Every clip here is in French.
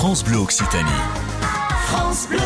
France Bleu Occitanie. France Bleu.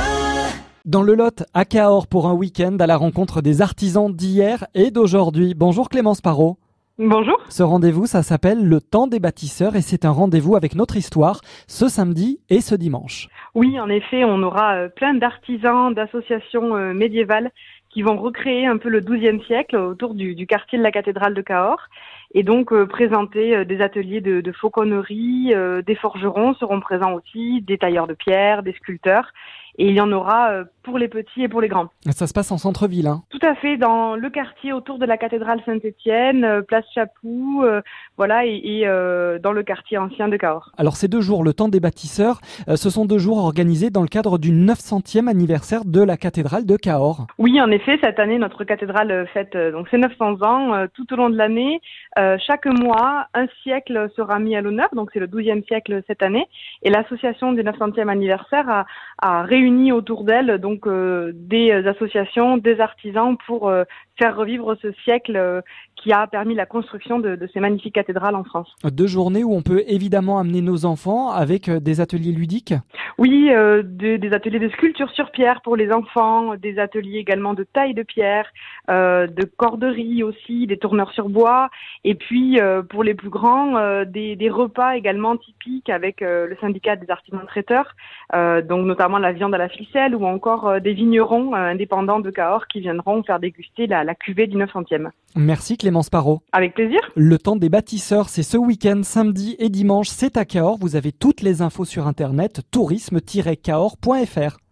Dans le Lot, à Cahors pour un week-end à la rencontre des artisans d'hier et d'aujourd'hui. Bonjour Clémence Parot. Bonjour. Ce rendez-vous, ça s'appelle le temps des bâtisseurs et c'est un rendez-vous avec notre histoire ce samedi et ce dimanche. Oui, en effet, on aura euh, plein d'artisans, d'associations euh, médiévales qui vont recréer un peu le XIIe siècle autour du, du, quartier de la cathédrale de Cahors et donc euh, présenter euh, des ateliers de, de fauconnerie, euh, des forgerons seront présents aussi, des tailleurs de pierre, des sculpteurs et il y en aura euh, pour les petits et pour les grands. Ça se passe en centre-ville, hein Tout à fait, dans le quartier autour de la cathédrale Saint-Étienne, euh, place Chapoux, euh, voilà, et, et euh, dans le quartier ancien de Cahors. Alors ces deux jours, le temps des bâtisseurs, euh, ce sont deux jours organisés dans le cadre du 900e anniversaire de la cathédrale de Cahors. Oui, en effet, cette année, notre cathédrale fête donc ses 900 ans tout au long de l'année. Chaque mois, un siècle sera mis à l'honneur, donc c'est le 12e siècle cette année, et l'association du 900e anniversaire a, a réuni autour d'elle donc euh, des associations, des artisans pour euh, faire revivre ce siècle euh, qui a permis la construction de, ces magnifiques cathédrales en France. Deux journées où on peut évidemment amener nos enfants avec des ateliers ludiques? Oui, euh, de, des ateliers de sculpture sur pierre pour les enfants, des ateliers également de taille de pierre, euh, de corderie aussi, des tourneurs sur bois, et puis euh, pour les plus grands, des, repas également typiques avec le syndicat des artisans traiteurs, donc notamment la viande à la ficelle ou encore des vignerons indépendants de Cahors qui viendront faire déguster la, cuvée du 900e. Merci Clémence Parot. Avec plaisir. Le temps des bâtisseurs, c'est ce week-end, samedi et dimanche, c'est à Cahors. Vous avez toutes les infos sur internet tourisme-cahors.fr.